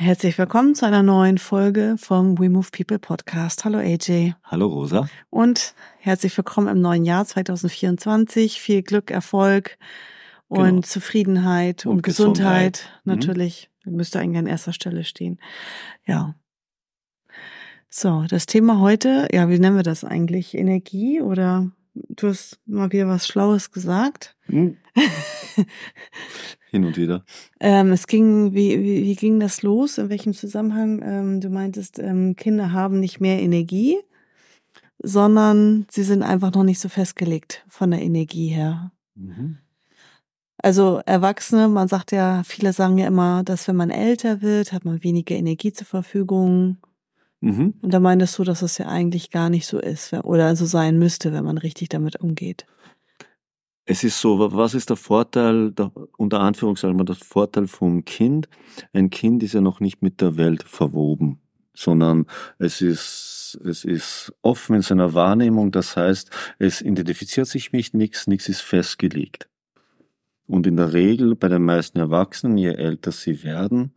Herzlich willkommen zu einer neuen Folge vom We Move People Podcast. Hallo AJ. Hallo Rosa. Und herzlich willkommen im neuen Jahr 2024. Viel Glück, Erfolg und genau. Zufriedenheit und, und Gesundheit. Gesundheit. Mhm. Natürlich mhm. müsste eigentlich an erster Stelle stehen. Ja. So, das Thema heute, ja, wie nennen wir das eigentlich? Energie oder du hast mal wieder was Schlaues gesagt? Mhm. Hin und wieder. Ähm, es ging, wie, wie, wie ging das los? In welchem Zusammenhang? Ähm, du meintest, ähm, Kinder haben nicht mehr Energie, sondern sie sind einfach noch nicht so festgelegt von der Energie her. Mhm. Also Erwachsene, man sagt ja, viele sagen ja immer, dass wenn man älter wird, hat man weniger Energie zur Verfügung. Mhm. Und da meintest du, dass das ja eigentlich gar nicht so ist oder so sein müsste, wenn man richtig damit umgeht es ist so, was ist der Vorteil, der, unter Anführungszeichen, der Vorteil vom Kind? Ein Kind ist ja noch nicht mit der Welt verwoben, sondern es ist, es ist offen in seiner Wahrnehmung, das heißt, es identifiziert sich mit nichts, nichts ist festgelegt. Und in der Regel bei den meisten Erwachsenen, je älter sie werden,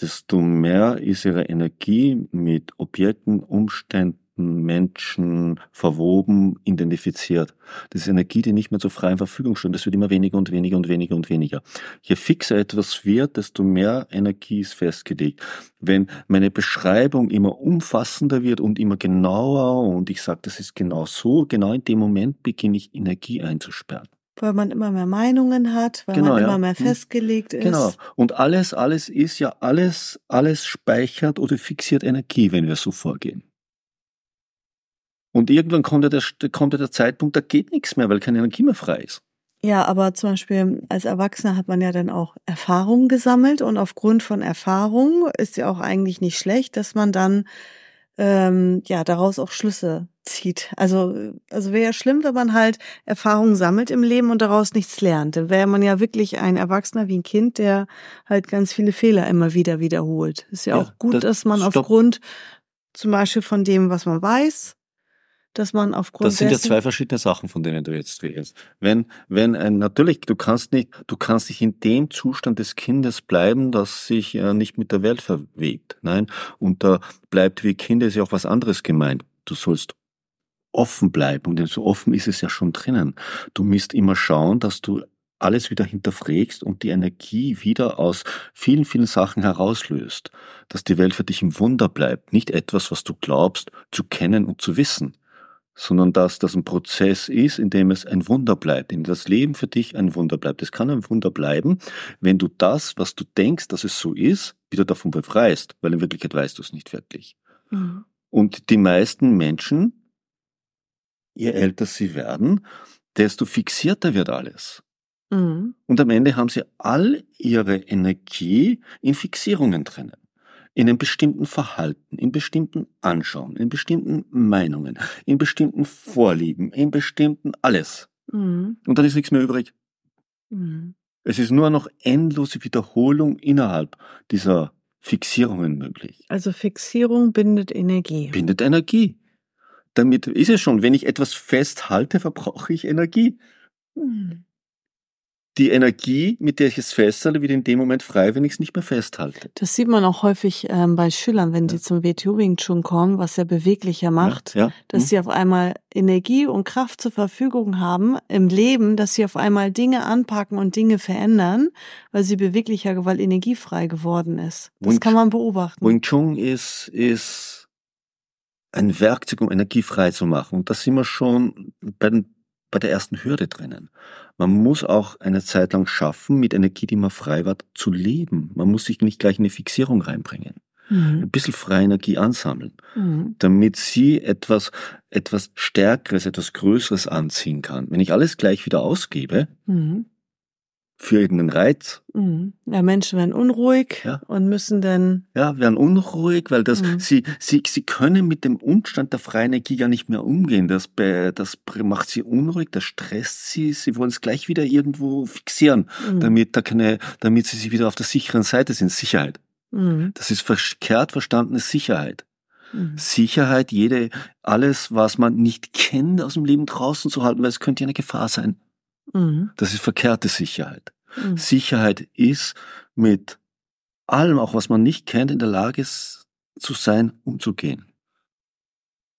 desto mehr ist ihre Energie mit Objekten, Umständen, Menschen verwoben, identifiziert. Das ist Energie, die nicht mehr zur freien Verfügung steht. Das wird immer weniger und weniger und weniger und weniger. Je fixer etwas wird, desto mehr Energie ist festgelegt. Wenn meine Beschreibung immer umfassender wird und immer genauer und ich sage, das ist genau so, genau in dem Moment beginne ich Energie einzusperren. Weil man immer mehr Meinungen hat, weil genau, man immer ja. mehr hm. festgelegt ist. Genau. Und alles, alles ist ja alles, alles speichert oder fixiert Energie, wenn wir so vorgehen. Und irgendwann kommt ja, der, kommt ja der Zeitpunkt, da geht nichts mehr, weil keine Energie mehr frei ist. Ja, aber zum Beispiel als Erwachsener hat man ja dann auch Erfahrungen gesammelt und aufgrund von Erfahrungen ist ja auch eigentlich nicht schlecht, dass man dann ähm, ja daraus auch Schlüsse zieht. Also also wäre ja schlimm, wenn man halt Erfahrungen sammelt im Leben und daraus nichts lernt. Dann wäre man ja wirklich ein Erwachsener wie ein Kind, der halt ganz viele Fehler immer wieder wiederholt. Ist ja, ja auch gut, das, dass man stopp. aufgrund zum Beispiel von dem, was man weiß, dass man aufgrund Das sind ja zwei verschiedene Sachen, von denen du jetzt redest. Wenn, wenn ein, natürlich, du kannst nicht, du kannst nicht in dem Zustand des Kindes bleiben, das sich äh, nicht mit der Welt verwebt. Nein. Und da bleibt wie Kinder ist ja auch was anderes gemeint. Du sollst offen bleiben. Und so offen ist es ja schon drinnen. Du musst immer schauen, dass du alles wieder hinterfragst und die Energie wieder aus vielen, vielen Sachen herauslöst. Dass die Welt für dich im Wunder bleibt. Nicht etwas, was du glaubst, zu kennen und zu wissen sondern dass das ein Prozess ist, in dem es ein Wunder bleibt, in dem das Leben für dich ein Wunder bleibt. Es kann ein Wunder bleiben, wenn du das, was du denkst, dass es so ist, wieder davon befreist, weil in Wirklichkeit weißt du es nicht wirklich. Mhm. Und die meisten Menschen, je älter sie werden, desto fixierter wird alles. Mhm. Und am Ende haben sie all ihre Energie in Fixierungen drinnen in einem bestimmten Verhalten, in bestimmten Anschauen, in bestimmten Meinungen, in bestimmten Vorlieben, in bestimmten alles. Mhm. Und dann ist nichts mehr übrig. Mhm. Es ist nur noch endlose Wiederholung innerhalb dieser Fixierungen möglich. Also Fixierung bindet Energie. Bindet Energie. Damit ist es schon, wenn ich etwas festhalte, verbrauche ich Energie. Mhm die Energie, mit der ich es festhalte, wird in dem Moment frei, wenn ich es nicht mehr festhalte. Das sieht man auch häufig ähm, bei Schülern, wenn ja. sie zum WTO Wing Chun kommen, was ja beweglicher macht, ja, ja. dass mhm. sie auf einmal Energie und Kraft zur Verfügung haben im Leben, dass sie auf einmal Dinge anpacken und Dinge verändern, weil sie beweglicher, weil energiefrei geworden ist. Das Wing, kann man beobachten. Wing Chun ist, ist ein Werkzeug, um Energie frei zu machen. Und da sind wir schon bei den bei der ersten Hürde drinnen. Man muss auch eine Zeit lang schaffen, mit Energie, die man frei war, zu leben. Man muss sich nicht gleich in eine Fixierung reinbringen. Mhm. Ein bisschen freie Energie ansammeln, mhm. damit sie etwas, etwas Stärkeres, etwas Größeres anziehen kann. Wenn ich alles gleich wieder ausgebe, mhm. Für irgendeinen Reiz. Mhm. Ja, Menschen werden unruhig Ja. und müssen dann. Ja, werden unruhig, weil das, Mhm. sie, sie, sie können mit dem Umstand der freien Energie ja nicht mehr umgehen. Das, das macht sie unruhig, das stresst sie, sie wollen es gleich wieder irgendwo fixieren, Mhm. damit da keine, damit sie sich wieder auf der sicheren Seite sind. Sicherheit. Mhm. Das ist verkehrt verstandene Sicherheit. Mhm. Sicherheit, jede, alles, was man nicht kennt, aus dem Leben draußen zu halten, weil es könnte ja eine Gefahr sein. Mhm. Das ist verkehrte Sicherheit. Mhm. Sicherheit ist mit allem, auch was man nicht kennt, in der Lage zu sein, umzugehen.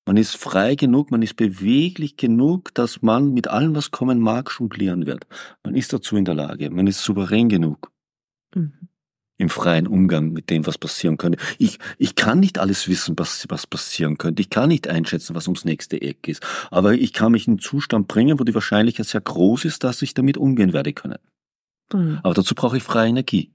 Man ist frei genug, man ist beweglich genug, dass man mit allem, was kommen mag, jonglieren wird. Man ist dazu in der Lage, man ist souverän genug Mhm. Im freien Umgang mit dem, was passieren könnte. Ich, ich kann nicht alles wissen, was, was passieren könnte. Ich kann nicht einschätzen, was ums nächste Eck ist. Aber ich kann mich in einen Zustand bringen, wo die Wahrscheinlichkeit sehr groß ist, dass ich damit umgehen werde können. Mhm. Aber dazu brauche ich freie Energie.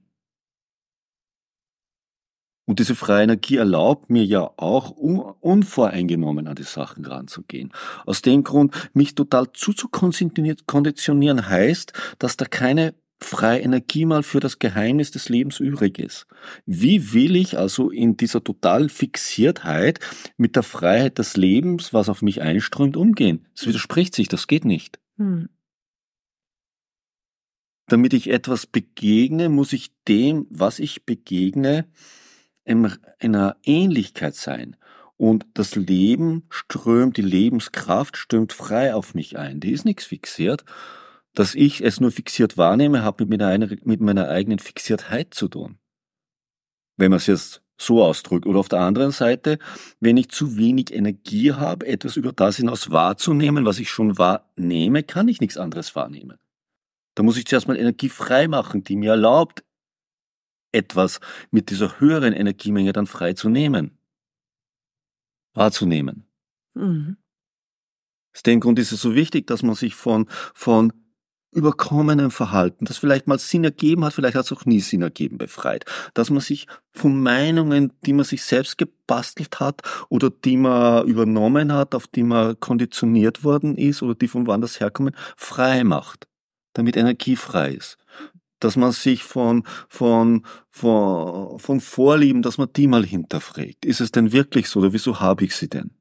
Und diese freie Energie erlaubt mir ja auch, un unvoreingenommen an die Sachen ranzugehen. Aus dem Grund, mich total zuzukonditionieren heißt, dass da keine freie Energie mal für das Geheimnis des Lebens übrig ist. Wie will ich also in dieser total Fixiertheit mit der Freiheit des Lebens, was auf mich einströmt, umgehen? Das widerspricht sich, das geht nicht. Mhm. damit ich etwas begegne, muss ich dem, was ich begegne, in einer Ähnlichkeit sein. Und das Leben strömt, die Lebenskraft strömt frei auf mich ein. Die ist nichts fixiert. Dass ich es nur fixiert wahrnehme, hat mit meiner, mit meiner eigenen Fixiertheit zu tun. Wenn man es jetzt so ausdrückt. Oder auf der anderen Seite, wenn ich zu wenig Energie habe, etwas über das hinaus wahrzunehmen, was ich schon wahrnehme, kann ich nichts anderes wahrnehmen. Da muss ich zuerst mal Energie frei machen, die mir erlaubt, etwas mit dieser höheren Energiemenge dann frei zu nehmen. Wahrzunehmen. Mhm. Aus dem Grund ist es so wichtig, dass man sich von, von überkommenem Verhalten, das vielleicht mal Sinn ergeben hat, vielleicht hat es auch nie Sinn ergeben, befreit. Dass man sich von Meinungen, die man sich selbst gebastelt hat oder die man übernommen hat, auf die man konditioniert worden ist oder die von woanders herkommen, frei macht, damit Energie frei ist. Dass man sich von, von, von, von Vorlieben, dass man die mal hinterfragt. Ist es denn wirklich so oder wieso habe ich sie denn?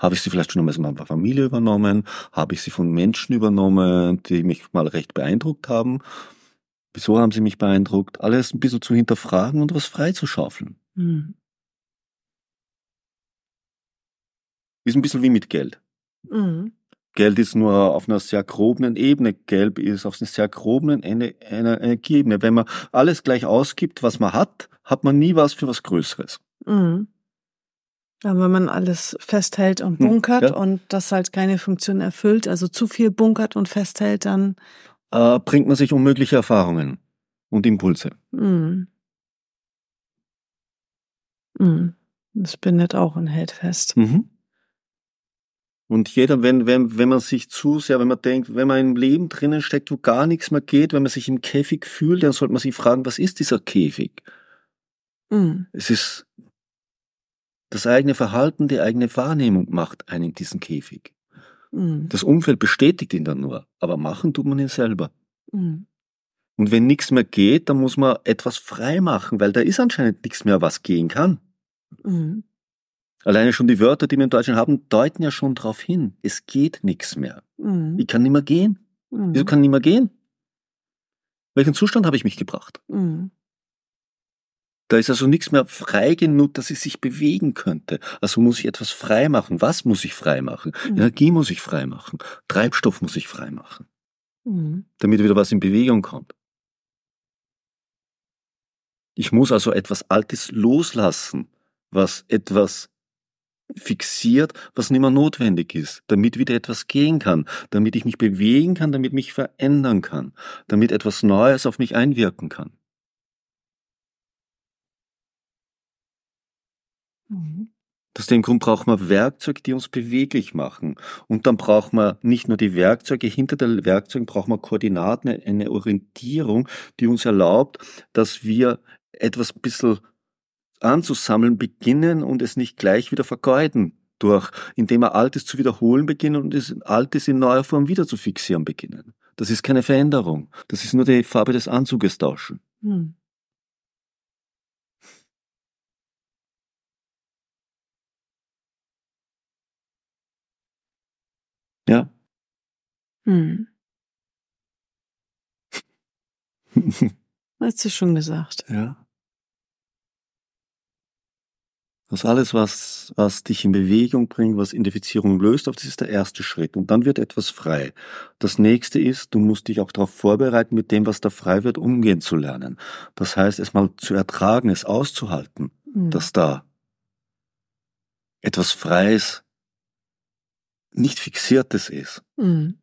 Habe ich sie vielleicht schon aus meiner Familie übernommen? Habe ich sie von Menschen übernommen, die mich mal recht beeindruckt haben? Wieso haben sie mich beeindruckt? Alles ein bisschen zu hinterfragen und was freizuschaufeln. Mhm. Ist ein bisschen wie mit Geld. Mhm. Geld ist nur auf einer sehr groben Ebene. Gelb ist auf einer sehr groben Ene- einer Energieebene. Wenn man alles gleich ausgibt, was man hat, hat man nie was für was Größeres. Mhm. Ja, wenn man alles festhält und Hm, bunkert ja. und das halt keine Funktion erfüllt, also zu viel bunkert und festhält, dann Äh, bringt man sich unmögliche Erfahrungen und Impulse. mhm. Mhm. das bindet auch und hält fest. Mhm. Und jeder, wenn, wenn, wenn man sich zu sehr, wenn man denkt, wenn man im Leben drinnen steckt, wo gar nichts mehr geht, wenn man sich im Käfig fühlt, dann sollte man sich fragen, was ist dieser Käfig? Mhm. Es ist das eigene Verhalten, die eigene Wahrnehmung macht einen in diesen Käfig. Mhm. Das Umfeld bestätigt ihn dann nur, aber machen tut man ihn selber. Mhm. Und wenn nichts mehr geht, dann muss man etwas frei machen, weil da ist anscheinend nichts mehr, was gehen kann. Mhm. Alleine schon die Wörter, die wir in Deutschland haben, deuten ja schon darauf hin. Es geht nichts mehr. Mhm. Ich kann nicht mehr gehen. Mhm. Wieso kann ich nicht mehr gehen? Welchen Zustand habe ich mich gebracht? Mhm. Da ist also nichts mehr frei genug, dass ich sich bewegen könnte. Also muss ich etwas frei machen. Was muss ich frei machen? Mhm. Energie muss ich frei machen. Treibstoff muss ich frei machen, Mhm. damit wieder was in Bewegung kommt. Ich muss also etwas Altes loslassen, was etwas fixiert, was nicht mehr notwendig ist, damit wieder etwas gehen kann, damit ich mich bewegen kann, damit mich verändern kann, damit etwas Neues auf mich einwirken kann. Mhm. Aus dem Grund braucht man Werkzeuge, die uns beweglich machen. Und dann braucht man nicht nur die Werkzeuge, hinter den Werkzeugen braucht man Koordinaten, eine Orientierung, die uns erlaubt, dass wir etwas ein bisschen anzusammeln beginnen und es nicht gleich wieder vergeuden durch, indem wir Altes zu wiederholen beginnen und das Altes in neuer Form wieder zu fixieren beginnen. Das ist keine Veränderung. Das ist nur die Farbe des Anzuges tauschen. Hm. Ja. Hm. Hast du schon gesagt. Ja. Das alles, was, was dich in Bewegung bringt, was Identifizierung löst, das ist der erste Schritt. Und dann wird etwas frei. Das nächste ist, du musst dich auch darauf vorbereiten, mit dem, was da frei wird, umgehen zu lernen. Das heißt, es mal zu ertragen, es auszuhalten, mhm. dass da etwas Freies, nicht Fixiertes ist. Mhm.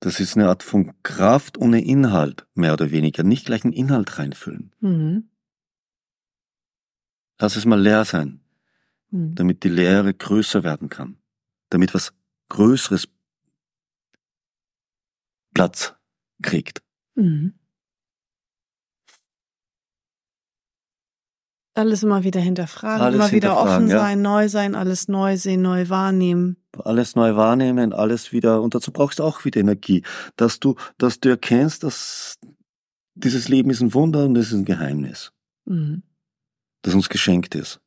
Das ist eine Art von Kraft ohne Inhalt, mehr oder weniger. Nicht gleich einen Inhalt reinfüllen. Mhm. Lass es mal leer sein, mhm. damit die Leere größer werden kann, damit was Größeres Platz kriegt. Mhm. Alles immer wieder hinterfragen, alles immer wieder offen sein, ja. neu sein, alles neu sehen, neu wahrnehmen. Alles neu wahrnehmen, alles wieder, und dazu brauchst du auch wieder Energie, dass du, dass du erkennst, dass dieses Leben ist ein Wunder und es ist ein Geheimnis. Mhm das uns geschenkt ist.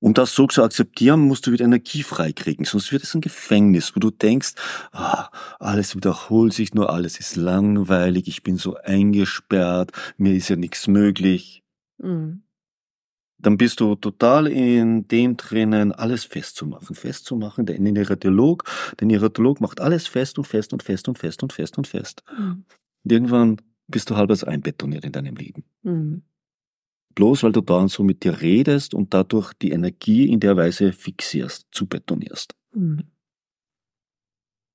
Um das so zu akzeptieren, musst du wieder Energie freikriegen, sonst wird es ein Gefängnis, wo du denkst, ah, alles wiederholt sich nur, alles ist langweilig, ich bin so eingesperrt, mir ist ja nichts möglich. Mhm. Dann bist du total in dem drinnen, alles festzumachen, festzumachen. Der Irradiolog, der Irradiolog macht alles fest und fest und fest und fest und fest und fest. Mhm. Und irgendwann bist du halbwegs einbetoniert in deinem Leben. Mhm bloß weil du dauernd so mit dir redest und dadurch die Energie in der Weise fixierst, zu betonierst. Mhm.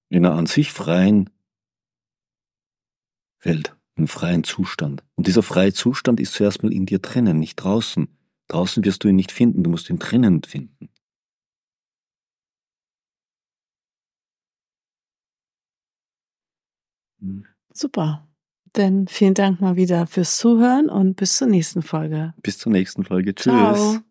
In einer an sich freien Welt, einem freien Zustand. Und dieser freie Zustand ist zuerst mal in dir drinnen, nicht draußen. Draußen wirst du ihn nicht finden, du musst ihn drinnen finden. Super. Denn vielen Dank mal wieder fürs Zuhören und bis zur nächsten Folge. Bis zur nächsten Folge. Tschüss. Ciao.